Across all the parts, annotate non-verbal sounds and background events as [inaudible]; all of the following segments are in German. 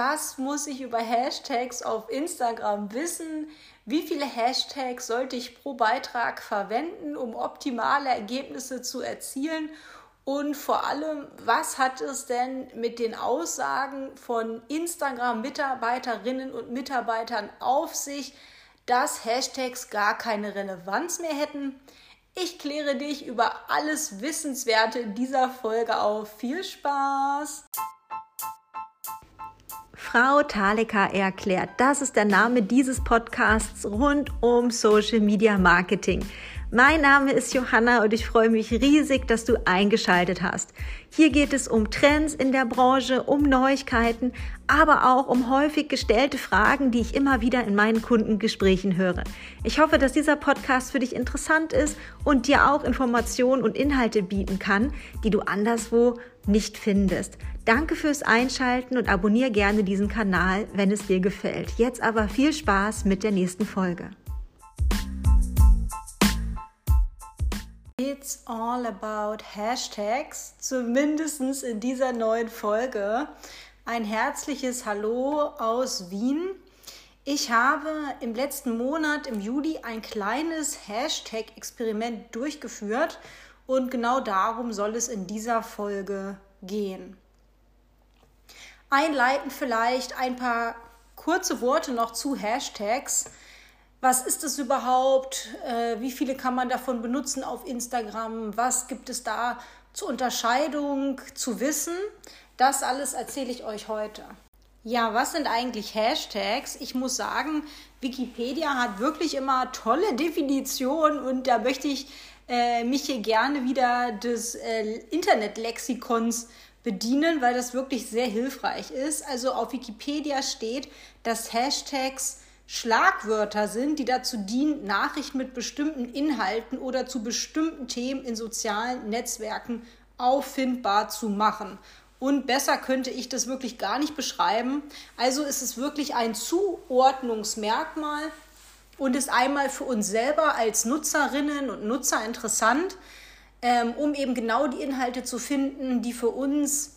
was muss ich über Hashtags auf Instagram wissen? Wie viele Hashtags sollte ich pro Beitrag verwenden, um optimale Ergebnisse zu erzielen? Und vor allem, was hat es denn mit den Aussagen von Instagram-Mitarbeiterinnen und Mitarbeitern auf sich, dass Hashtags gar keine Relevanz mehr hätten? Ich kläre dich über alles Wissenswerte in dieser Folge auf. Viel Spaß! Frau Taleka erklärt, das ist der Name dieses Podcasts rund um Social Media Marketing. Mein Name ist Johanna und ich freue mich riesig, dass du eingeschaltet hast. Hier geht es um Trends in der Branche, um Neuigkeiten, aber auch um häufig gestellte Fragen, die ich immer wieder in meinen Kundengesprächen höre. Ich hoffe, dass dieser Podcast für dich interessant ist und dir auch Informationen und Inhalte bieten kann, die du anderswo nicht findest. Danke fürs Einschalten und abonniere gerne diesen Kanal, wenn es dir gefällt. Jetzt aber viel Spaß mit der nächsten Folge. It's all about Hashtags, zumindest in dieser neuen Folge. Ein herzliches Hallo aus Wien. Ich habe im letzten Monat, im Juli, ein kleines Hashtag-Experiment durchgeführt und genau darum soll es in dieser Folge gehen. Einleiten vielleicht ein paar kurze Worte noch zu Hashtags was ist es überhaupt? Äh, wie viele kann man davon benutzen auf Instagram? Was gibt es da zur Unterscheidung zu wissen? Das alles erzähle ich euch heute. Ja, was sind eigentlich Hashtags? Ich muss sagen, Wikipedia hat wirklich immer tolle [laughs] Definitionen und da möchte ich äh, mich hier gerne wieder des äh, Internetlexikons bedienen, weil das wirklich sehr hilfreich ist. Also auf Wikipedia steht, dass Hashtags Schlagwörter sind, die dazu dienen, Nachrichten mit bestimmten Inhalten oder zu bestimmten Themen in sozialen Netzwerken auffindbar zu machen. Und besser könnte ich das wirklich gar nicht beschreiben. Also ist es wirklich ein Zuordnungsmerkmal und ist einmal für uns selber als Nutzerinnen und Nutzer interessant, ähm, um eben genau die Inhalte zu finden, die für uns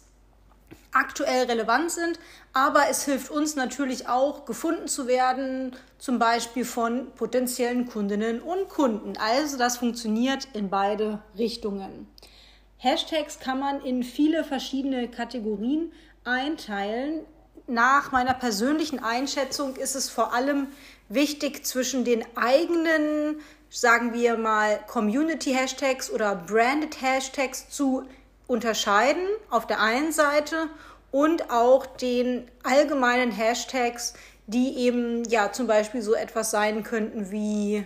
aktuell relevant sind, aber es hilft uns natürlich auch, gefunden zu werden, zum Beispiel von potenziellen Kundinnen und Kunden. Also das funktioniert in beide Richtungen. Hashtags kann man in viele verschiedene Kategorien einteilen. Nach meiner persönlichen Einschätzung ist es vor allem wichtig, zwischen den eigenen, sagen wir mal, Community-Hashtags oder Branded Hashtags zu unterscheiden auf der einen Seite und auch den allgemeinen Hashtags, die eben ja zum Beispiel so etwas sein könnten wie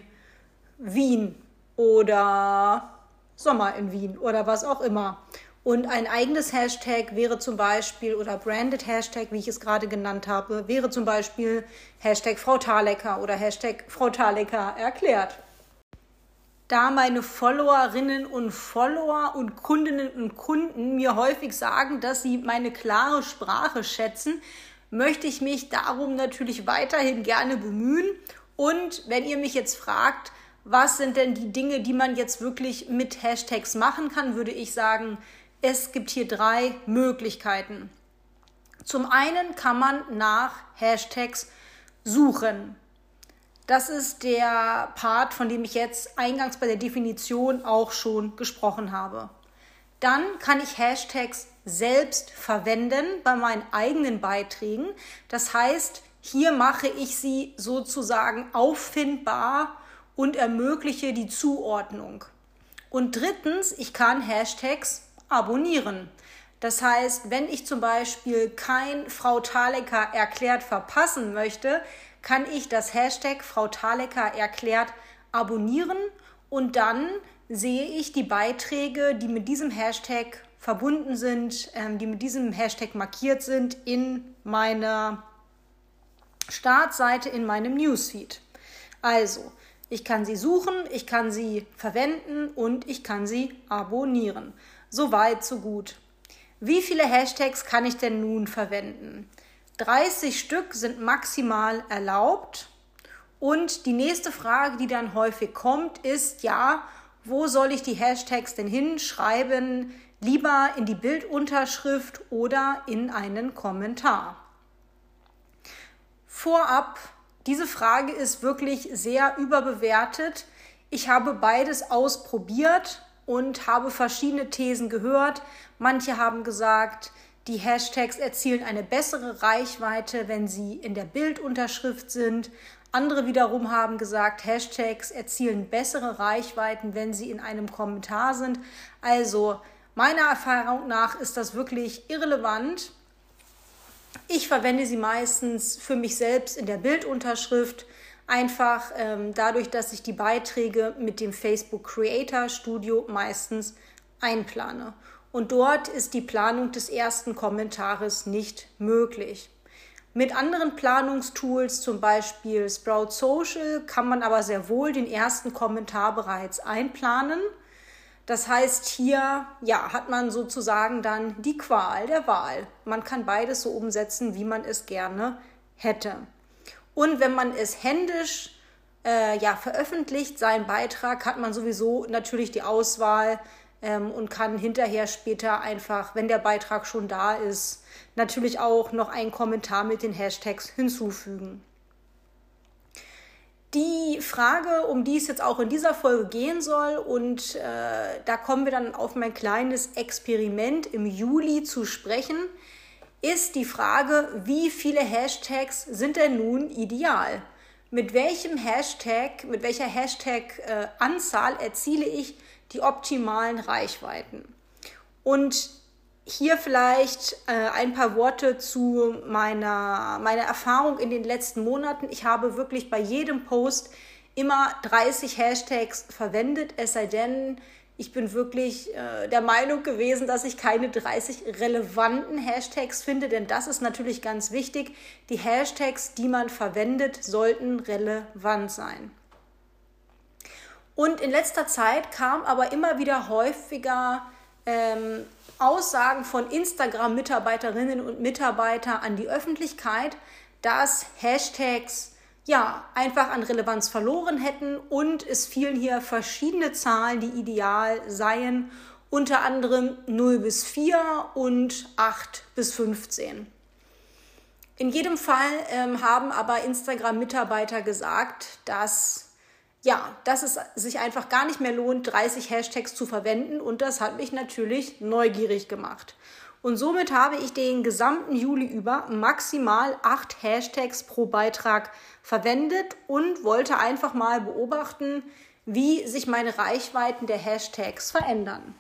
Wien oder Sommer in Wien oder was auch immer. Und ein eigenes Hashtag wäre zum Beispiel, oder branded Hashtag, wie ich es gerade genannt habe, wäre zum Beispiel Hashtag Frau Thalecker oder Hashtag Frau Thalecker erklärt da meine Followerinnen und Follower und Kundinnen und Kunden mir häufig sagen, dass sie meine klare Sprache schätzen, möchte ich mich darum natürlich weiterhin gerne bemühen. Und wenn ihr mich jetzt fragt, was sind denn die Dinge, die man jetzt wirklich mit Hashtags machen kann, würde ich sagen, es gibt hier drei Möglichkeiten. Zum einen kann man nach Hashtags suchen. Das ist der Part, von dem ich jetzt eingangs bei der Definition auch schon gesprochen habe. Dann kann ich Hashtags selbst verwenden bei meinen eigenen Beiträgen. Das heißt, hier mache ich sie sozusagen auffindbar und ermögliche die Zuordnung. Und drittens, ich kann Hashtags abonnieren. Das heißt, wenn ich zum Beispiel kein Frau Thalecker erklärt verpassen möchte, kann ich das Hashtag Frau Thalecker erklärt abonnieren und dann sehe ich die Beiträge, die mit diesem Hashtag verbunden sind, ähm, die mit diesem Hashtag markiert sind, in meiner Startseite, in meinem Newsfeed. Also, ich kann sie suchen, ich kann sie verwenden und ich kann sie abonnieren. So weit, so gut. Wie viele Hashtags kann ich denn nun verwenden? 30 Stück sind maximal erlaubt. Und die nächste Frage, die dann häufig kommt, ist, ja, wo soll ich die Hashtags denn hinschreiben? Lieber in die Bildunterschrift oder in einen Kommentar. Vorab, diese Frage ist wirklich sehr überbewertet. Ich habe beides ausprobiert und habe verschiedene Thesen gehört. Manche haben gesagt, die Hashtags erzielen eine bessere Reichweite, wenn sie in der Bildunterschrift sind. Andere wiederum haben gesagt, Hashtags erzielen bessere Reichweiten, wenn sie in einem Kommentar sind. Also meiner Erfahrung nach ist das wirklich irrelevant. Ich verwende sie meistens für mich selbst in der Bildunterschrift, einfach ähm, dadurch, dass ich die Beiträge mit dem Facebook Creator Studio meistens einplane. Und dort ist die Planung des ersten Kommentares nicht möglich. Mit anderen Planungstools, zum Beispiel Sprout Social, kann man aber sehr wohl den ersten Kommentar bereits einplanen. Das heißt, hier ja, hat man sozusagen dann die Qual der Wahl. Man kann beides so umsetzen, wie man es gerne hätte. Und wenn man es händisch äh, ja, veröffentlicht, seinen Beitrag, hat man sowieso natürlich die Auswahl ähm, und kann hinterher später einfach, wenn der Beitrag schon da ist, natürlich auch noch einen Kommentar mit den Hashtags hinzufügen. Die Frage, um die es jetzt auch in dieser Folge gehen soll, und äh, da kommen wir dann auf mein kleines Experiment im Juli zu sprechen, ist die Frage, wie viele Hashtags sind denn nun ideal? Mit welchem Hashtag, mit welcher Hashtag-Anzahl äh, erziele ich die optimalen Reichweiten? Und hier vielleicht äh, ein paar Worte zu meiner, meiner Erfahrung in den letzten Monaten. Ich habe wirklich bei jedem Post immer 30 Hashtags verwendet, es sei denn, ich bin wirklich äh, der Meinung gewesen, dass ich keine 30 relevanten Hashtags finde, denn das ist natürlich ganz wichtig. Die Hashtags, die man verwendet, sollten relevant sein. Und in letzter Zeit kam aber immer wieder häufiger ähm, Aussagen von Instagram-Mitarbeiterinnen und Mitarbeitern an die Öffentlichkeit, dass Hashtags ja einfach an Relevanz verloren hätten und es fielen hier verschiedene Zahlen, die ideal seien, unter anderem 0 bis 4 und 8 bis 15. In jedem Fall ähm, haben aber Instagram-Mitarbeiter gesagt, dass ja, dass es sich einfach gar nicht mehr lohnt, 30 Hashtags zu verwenden. Und das hat mich natürlich neugierig gemacht. Und somit habe ich den gesamten Juli über maximal acht Hashtags pro Beitrag verwendet und wollte einfach mal beobachten, wie sich meine Reichweiten der Hashtags verändern.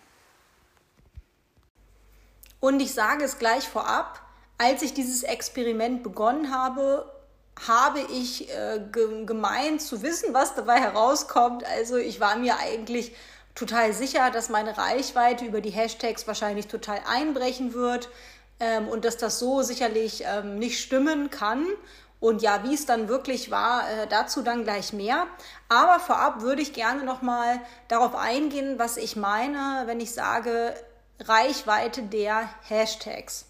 Und ich sage es gleich vorab, als ich dieses Experiment begonnen habe, habe ich äh, ge gemeint zu wissen, was dabei herauskommt. Also ich war mir eigentlich total sicher, dass meine Reichweite über die Hashtags wahrscheinlich total einbrechen wird ähm, und dass das so sicherlich ähm, nicht stimmen kann. Und ja, wie es dann wirklich war, äh, dazu dann gleich mehr. Aber vorab würde ich gerne nochmal darauf eingehen, was ich meine, wenn ich sage Reichweite der Hashtags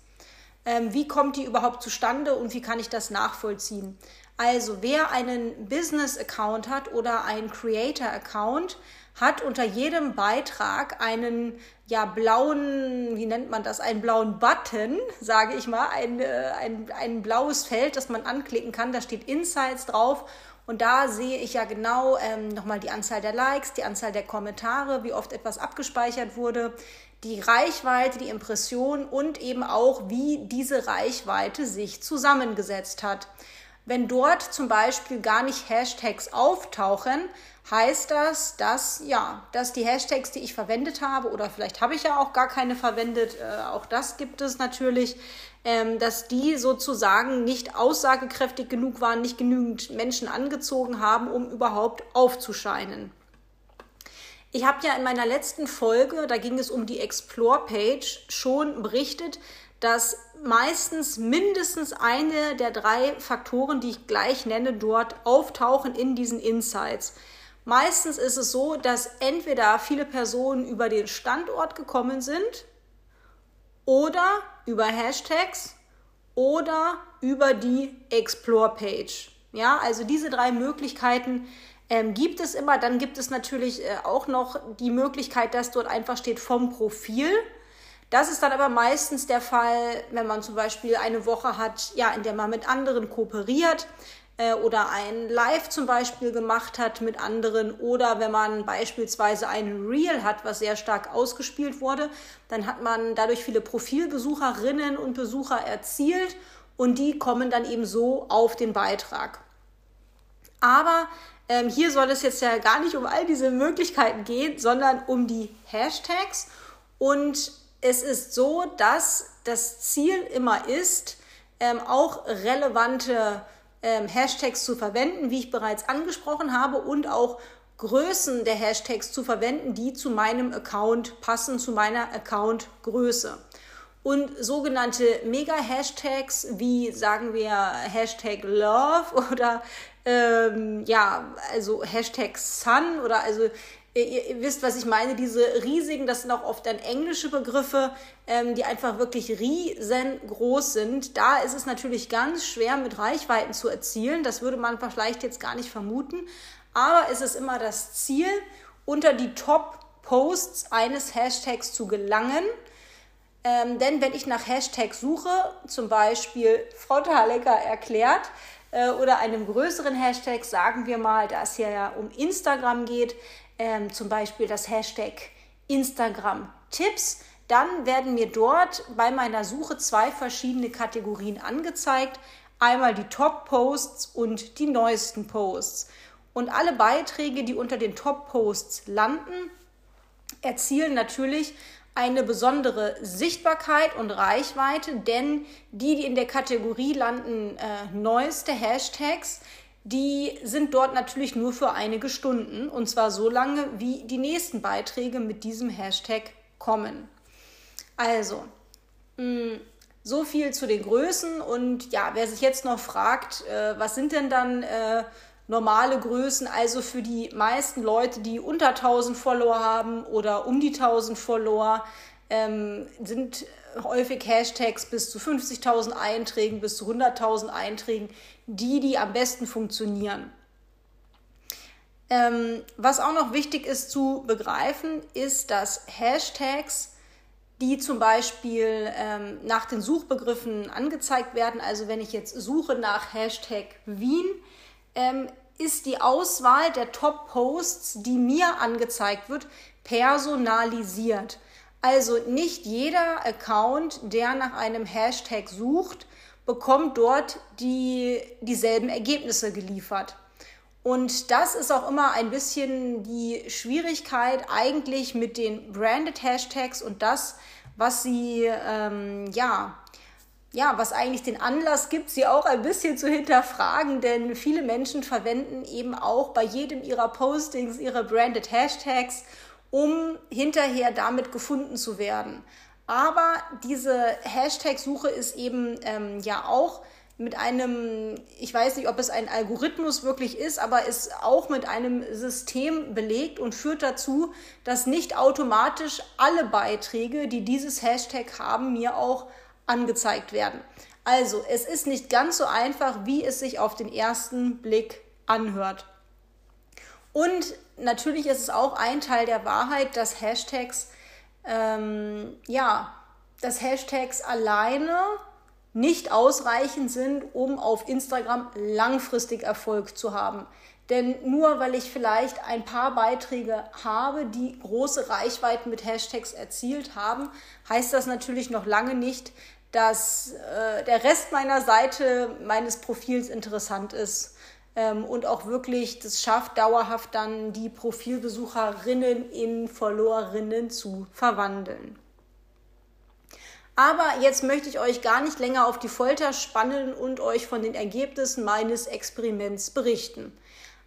ähm, wie kommt die überhaupt zustande und wie kann ich das nachvollziehen. Also wer einen Business-Account hat oder einen Creator-Account, hat unter jedem Beitrag einen ja blauen, wie nennt man das, einen blauen Button, [laughs] sage ich mal, ein, äh, ein, ein blaues Feld, das man anklicken kann. Da steht Insights drauf und da sehe ich ja genau ähm, nochmal die Anzahl der Likes, die Anzahl der Kommentare, wie oft etwas abgespeichert wurde, die Reichweite, die Impression und eben auch, wie diese Reichweite sich zusammengesetzt hat. Wenn dort zum Beispiel gar nicht Hashtags auftauchen, heißt das, dass ja, dass die Hashtags, die ich verwendet habe, oder vielleicht habe ich ja auch gar keine verwendet, äh, auch das gibt es natürlich, ähm, dass die sozusagen nicht aussagekräftig genug waren, nicht genügend Menschen angezogen haben, um überhaupt aufzuscheinen. Ich habe ja in meiner letzten Folge, da ging es um die Explore-Page, schon berichtet, dass meistens mindestens eine der drei Faktoren, die ich gleich nenne, dort auftauchen in diesen Insights. Meistens ist es so, dass entweder viele Personen über den Standort gekommen sind oder über Hashtags oder über die Explore-Page. Ja, also diese drei Möglichkeiten ähm, gibt es immer. Dann gibt es natürlich äh, auch noch die Möglichkeit, dass dort einfach steht vom Profil. Das ist dann aber meistens der Fall, wenn man zum Beispiel eine Woche hat, ja, in der man mit anderen kooperiert äh, oder ein Live zum Beispiel gemacht hat mit anderen oder wenn man beispielsweise ein Reel hat, was sehr stark ausgespielt wurde, dann hat man dadurch viele Profilbesucherinnen und Besucher erzielt und die kommen dann eben so auf den Beitrag. Aber ähm, hier soll es jetzt ja gar nicht um all diese Möglichkeiten gehen, sondern um die Hashtags und es ist so, dass das Ziel immer ist, ähm, auch relevante ähm, Hashtags zu verwenden, wie ich bereits angesprochen habe, und auch Größen der Hashtags zu verwenden, die zu meinem Account passen, zu meiner Accountgröße. Und sogenannte Mega-Hashtags wie sagen wir Hashtag Love [laughs] oder ähm, ja, also Hashtag Sun oder also Ihr, ihr, wisst, was ich meine, diese riesigen, das sind auch oft dann englische Begriffe, ähm, die einfach wirklich riesengroß sind. Da ist es natürlich ganz schwer, mit Reichweiten zu erzielen. Das würde man vielleicht jetzt gar nicht vermuten. Aber es ist immer das Ziel, unter die Top-Posts eines Hashtags zu gelangen. Ähm, denn wenn ich nach Hashtag suche, zum Beispiel Frau Thalecker erklärt, äh, oder einem größeren Hashtag, sagen wir mal, da es hier ja um Instagram geht, ähm, zum Beispiel das Hashtag Instagram Tipps, dann werden mir dort bei meiner Suche zwei verschiedene Kategorien angezeigt. Einmal die Top-Posts und die neuesten Posts. Und alle Beiträge, die unter den Top-Posts landen, erzielen natürlich eine besondere Sichtbarkeit und Reichweite, denn die, die in der Kategorie landen, äh, neueste Hashtags, die sind dort natürlich nur für einige Stunden und zwar so lange, wie die nächsten Beiträge mit diesem Hashtag kommen. Also, mh, mm, so viel zu den Größen und ja, wer sich jetzt noch fragt, äh, was sind denn dann äh, normale Größen, also für die meisten Leute, die unter 1000 Follower haben oder um die 1000 Follower, ähm, sind häufig Hashtags bis zu 50.000 Einträgen, bis zu 100.000 Einträgen, die, die am besten funktionieren. Ähm, was auch noch wichtig ist zu begreifen, ist, dass Hashtags, die zum Beispiel ähm, nach den Suchbegriffen angezeigt werden, also wenn ich jetzt suche nach Hashtag Wien, ähm, ist die Auswahl der Top-Posts, die mir angezeigt wird, personalisiert. Also nicht jeder Account, der nach einem Hashtag sucht, bekommt dort die, dieselben Ergebnisse geliefert. Und das ist auch immer ein bisschen die Schwierigkeit eigentlich mit den branded Hashtags und das, was sie, ähm, ja, ja, was eigentlich den Anlass gibt, sie auch ein bisschen zu hinterfragen, denn viele Menschen verwenden eben auch bei jedem ihrer Postings ihre branded Hashtags um hinterher damit gefunden zu werden. Aber diese Hashtag-Suche ist eben ähm, ja auch mit einem, ich weiß nicht, ob es ein Algorithmus wirklich ist, aber ist auch mit einem System belegt und führt dazu, dass nicht automatisch alle Beiträge, die dieses Hashtag haben, mir auch angezeigt werden. Also, es ist nicht ganz so einfach, wie es sich auf den ersten Blick anhört. Und natürlich ist es auch ein Teil der Wahrheit, dass Hashtags, ähm, ja, dass Hashtags alleine nicht ausreichend sind, um auf Instagram langfristig Erfolg zu haben. Denn nur weil ich vielleicht ein paar Beiträge habe, die große Reichweiten mit Hashtags erzielt haben, heißt das natürlich noch lange nicht, dass äh, der Rest meiner Seite, meines Profils interessant ist ähm, und auch wirklich das schafft, dauerhaft dann die Profilbesucherinnen in Followerinnen zu verwandeln. Aber jetzt möchte ich euch gar nicht länger auf die Folter spannen und euch von den Ergebnissen meines Experiments berichten.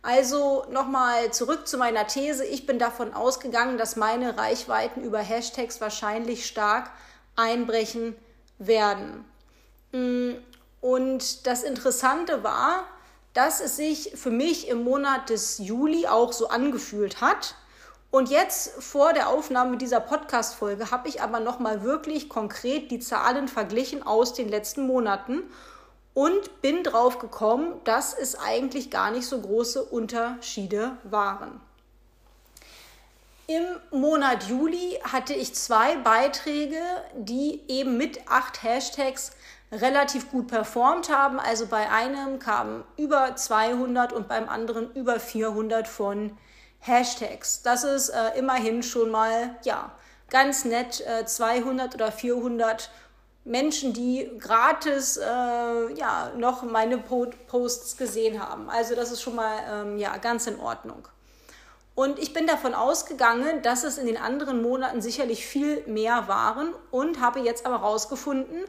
Also nochmal zurück zu meiner These. Ich bin davon ausgegangen, dass meine Reichweiten über Hashtags wahrscheinlich stark einbrechen werden. Mm, und das Interessante war, dass es sich für mich im Monat des Juli auch so angefühlt hat. Und jetzt vor der Aufnahme dieser Podcast-Folge habe ich aber nochmal wirklich konkret die Zahlen verglichen aus den letzten Monaten und bin drauf gekommen, dass es eigentlich gar nicht so große Unterschiede waren. Im Monat Juli hatte ich zwei Beiträge, die eben mit acht Hashtags relativ gut performt haben. Also bei einem kamen über 200 und beim anderen über 400 von Hashtags. Das ist äh, immerhin schon mal ja ganz nett äh, 200 oder 400 Menschen, die gratis äh, ja noch meine Posts gesehen haben. Also das ist schon mal ähm, ja ganz in Ordnung. Und ich bin davon ausgegangen, dass es in den anderen Monaten sicherlich viel mehr waren und habe jetzt aber herausgefunden,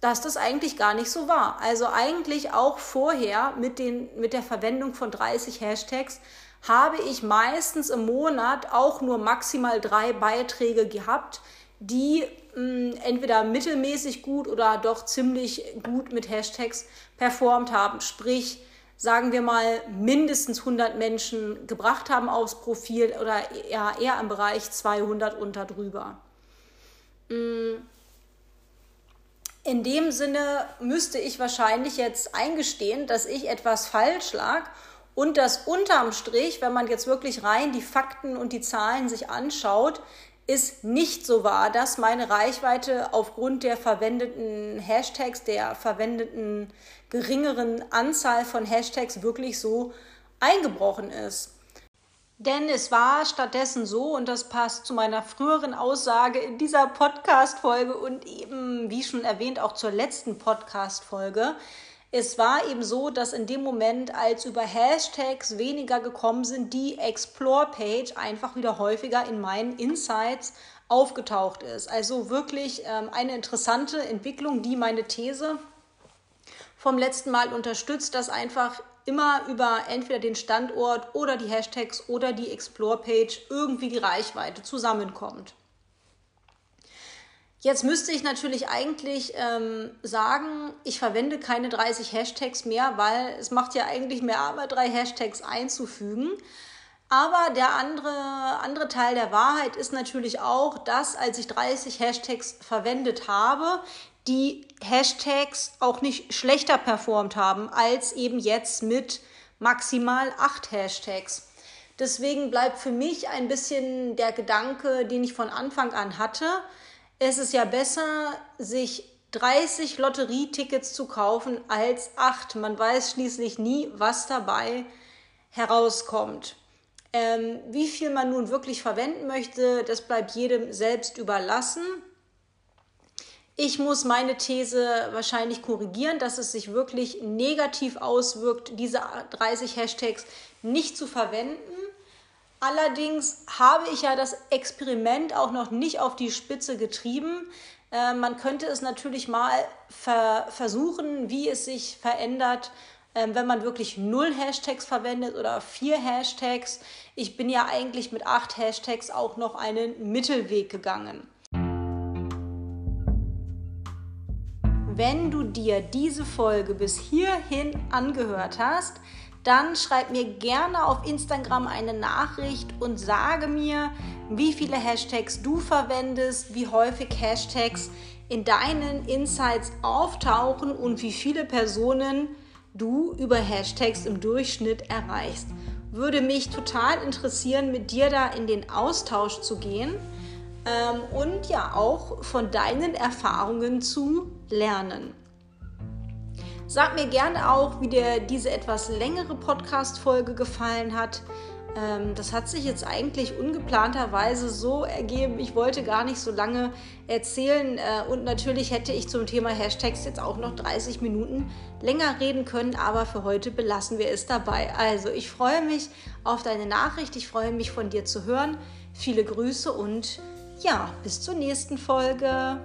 dass das eigentlich gar nicht so war. Also eigentlich auch vorher mit, den, mit der Verwendung von 30 Hashtags habe ich meistens im Monat auch nur maximal drei Beiträge gehabt, die mh, hm, entweder mittelmäßig gut oder doch ziemlich gut mit Hashtags performt haben. Sprich, sagen wir mal, mindestens 100 Menschen gebracht haben aufs Profil oder eher, eher im Bereich 200 und darüber. Mm. In dem Sinne müsste ich wahrscheinlich jetzt eingestehen, dass ich etwas falsch lag und dass unterm Strich, wenn man jetzt wirklich rein die Fakten und die Zahlen sich anschaut, ist nicht so wahr, dass meine Reichweite aufgrund der verwendeten Hashtags, der verwendeten geringeren Anzahl von Hashtags wirklich so eingebrochen ist. Denn es war stattdessen so, und das passt zu meiner früheren Aussage in dieser Podcast-Folge und eben, wie schon erwähnt, auch zur letzten Podcast-Folge, es war eben so, dass in dem Moment, als über Hashtags weniger gekommen sind, die Explore-Page einfach wieder häufiger in meinen Insights aufgetaucht ist. Also wirklich ähm, eine interessante Entwicklung, die meine These vom letzten Mal unterstützt, dass einfach immer über entweder den Standort oder die Hashtags oder die Explore-Page irgendwie die Reichweite zusammenkommt. Jetzt müsste ich natürlich eigentlich ähm, sagen, ich verwende keine 30 Hashtags mehr, weil es macht ja eigentlich mehr Arbeit, drei Hashtags einzufügen. Aber der andere, andere Teil der Wahrheit ist natürlich auch, dass als ich 30 Hashtags verwendet habe, die Hashtags auch nicht schlechter performt haben als eben jetzt mit maximal acht Hashtags. Deswegen bleibt für mich ein bisschen der Gedanke, den ich von Anfang an hatte, es ist ja besser, sich 30 Lotterietickets zu kaufen als 8. Man weiß schließlich nie, was dabei herauskommt. Ähm, wie viel man nun wirklich verwenden möchte, das bleibt jedem selbst überlassen. Ich muss meine These wahrscheinlich korrigieren, dass es sich wirklich negativ auswirkt, diese 30 Hashtags nicht zu verwenden. Allerdings habe ich ja das Experiment auch noch nicht auf die Spitze getrieben. Äh, man könnte es natürlich mal ver versuchen, wie es sich verändert, äh, wenn man wirklich null Hashtags verwendet oder vier Hashtags. Ich bin ja eigentlich mit acht Hashtags auch noch einen Mittelweg gegangen. Wenn du dir diese Folge bis hierhin angehört hast, dann schreib mir gerne auf Instagram eine Nachricht und sage mir, wie viele Hashtags du verwendest, wie häufig Hashtags in deinen Insights auftauchen und wie viele Personen du über Hashtags im Durchschnitt erreichst. Würde mich total interessieren, mit dir da in den Austausch zu gehen ähm, und ja auch von deinen Erfahrungen zu lernen. Sag mir gerne auch, wie dir diese etwas längere Podcast-Folge gefallen hat. Ähm, das hat sich jetzt eigentlich ungeplanterweise so ergeben. Ich wollte gar nicht so lange erzählen äh, und natürlich hätte ich zum Thema Hashtags jetzt auch noch 30 Minuten länger reden können, aber für heute belassen wir es dabei. Also, ich freue mich auf deine Nachricht. Ich freue mich von dir zu hören. Viele Grüße und ja, bis zur nächsten Folge.